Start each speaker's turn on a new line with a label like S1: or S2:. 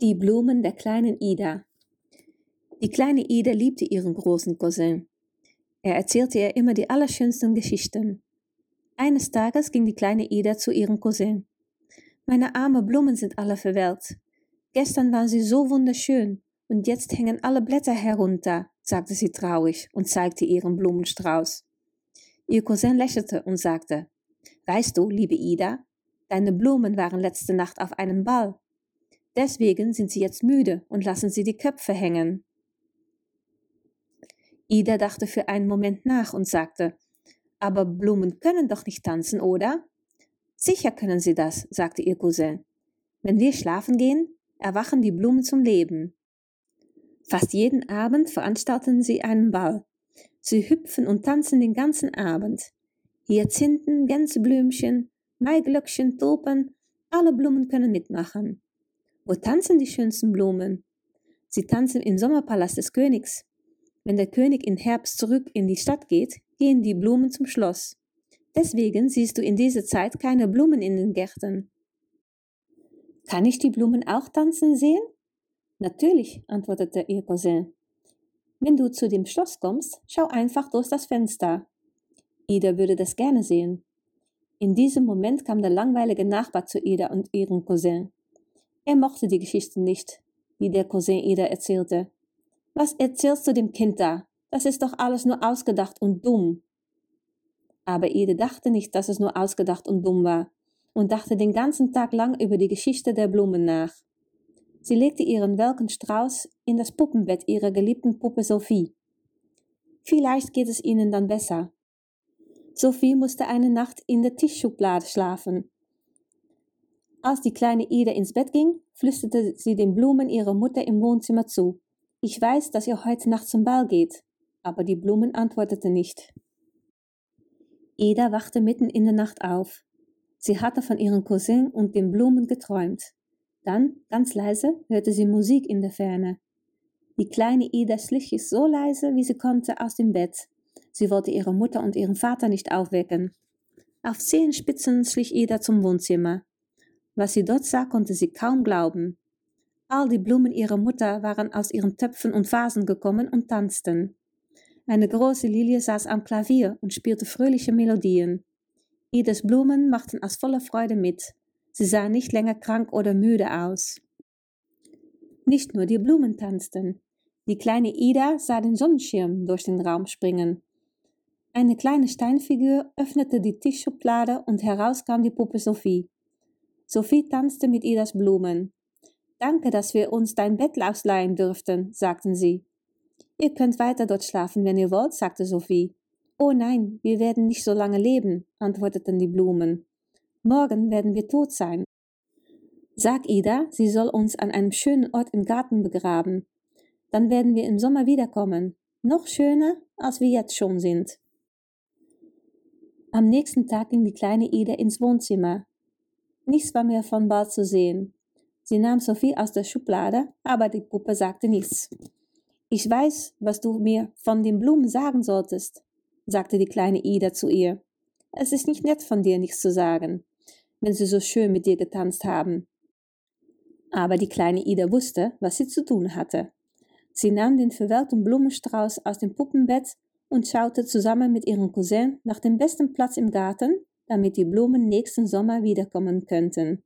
S1: Die Blumen der kleinen Ida. Die kleine Ida liebte ihren großen Cousin. Er erzählte ihr immer die allerschönsten Geschichten. Eines Tages ging die kleine Ida zu ihrem Cousin. Meine armen Blumen sind alle verwelkt. Gestern waren sie so wunderschön und jetzt hängen alle Blätter herunter, sagte sie traurig und zeigte ihren Blumenstrauß. Ihr Cousin lächelte und sagte, Weißt du, liebe Ida, deine Blumen waren letzte Nacht auf einem Ball Deswegen sind sie jetzt müde und lassen sie die Köpfe hängen. Ida dachte für einen Moment nach und sagte, aber Blumen können doch nicht tanzen, oder? Sicher können sie das, sagte ihr Cousin. Wenn wir schlafen gehen, erwachen die Blumen zum Leben. Fast jeden Abend veranstalten sie einen Ball. Sie hüpfen und tanzen den ganzen Abend. Hyazinthen, Gänseblümchen, Maiglöckchen, Tulpen, alle Blumen können mitmachen. Wo tanzen die schönsten Blumen? Sie tanzen im Sommerpalast des Königs. Wenn der König im Herbst zurück in die Stadt geht, gehen die Blumen zum Schloss. Deswegen siehst du in dieser Zeit keine Blumen in den Gärten. Kann ich die Blumen auch tanzen sehen? Natürlich, antwortete ihr Cousin. Wenn du zu dem Schloss kommst, schau einfach durch das Fenster. Ida würde das gerne sehen. In diesem Moment kam der langweilige Nachbar zu Ida und ihrem Cousin. Er mochte die Geschichte nicht, die der Cousin Ida erzählte. Was erzählst du dem Kind da? Das ist doch alles nur ausgedacht und dumm. Aber Ida dachte nicht, dass es nur ausgedacht und dumm war, und dachte den ganzen Tag lang über die Geschichte der Blumen nach. Sie legte ihren welken Strauß in das Puppenbett ihrer geliebten Puppe Sophie. Vielleicht geht es ihnen dann besser. Sophie musste eine Nacht in der Tischschublade schlafen, als die kleine Ida ins Bett ging, flüsterte sie den Blumen ihrer Mutter im Wohnzimmer zu. Ich weiß, dass ihr heute Nacht zum Ball geht. Aber die Blumen antworteten nicht. Ida wachte mitten in der Nacht auf. Sie hatte von ihrem Cousin und den Blumen geträumt. Dann, ganz leise, hörte sie Musik in der Ferne. Die kleine Ida schlich so leise, wie sie konnte, aus dem Bett. Sie wollte ihre Mutter und ihren Vater nicht aufwecken. Auf Zehenspitzen schlich Ida zum Wohnzimmer. Was sie dort sah, konnte sie kaum glauben. All die Blumen ihrer Mutter waren aus ihren Töpfen und Vasen gekommen und tanzten. Eine große Lilie saß am Klavier und spielte fröhliche Melodien. Idas Blumen machten aus voller Freude mit. Sie sah nicht länger krank oder müde aus. Nicht nur die Blumen tanzten. Die kleine Ida sah den Sonnenschirm durch den Raum springen. Eine kleine Steinfigur öffnete die Tischschublade und heraus kam die Puppe Sophie. Sophie tanzte mit Idas Blumen. Danke, dass wir uns dein Bett ausleihen dürften, sagten sie. Ihr könnt weiter dort schlafen, wenn ihr wollt, sagte Sophie. Oh nein, wir werden nicht so lange leben, antworteten die Blumen. Morgen werden wir tot sein. Sag Ida, sie soll uns an einem schönen Ort im Garten begraben. Dann werden wir im Sommer wiederkommen, noch schöner, als wir jetzt schon sind. Am nächsten Tag ging die kleine Ida ins Wohnzimmer. Nichts war mehr von Ball zu sehen. Sie nahm Sophie aus der Schublade, aber die Puppe sagte nichts. Ich weiß, was du mir von den Blumen sagen solltest, sagte die kleine Ida zu ihr. Es ist nicht nett von dir, nichts zu sagen, wenn sie so schön mit dir getanzt haben. Aber die kleine Ida wusste, was sie zu tun hatte. Sie nahm den verwelkten Blumenstrauß aus dem Puppenbett und schaute zusammen mit ihrem Cousin nach dem besten Platz im Garten damit die Blumen nächsten Sommer wiederkommen könnten.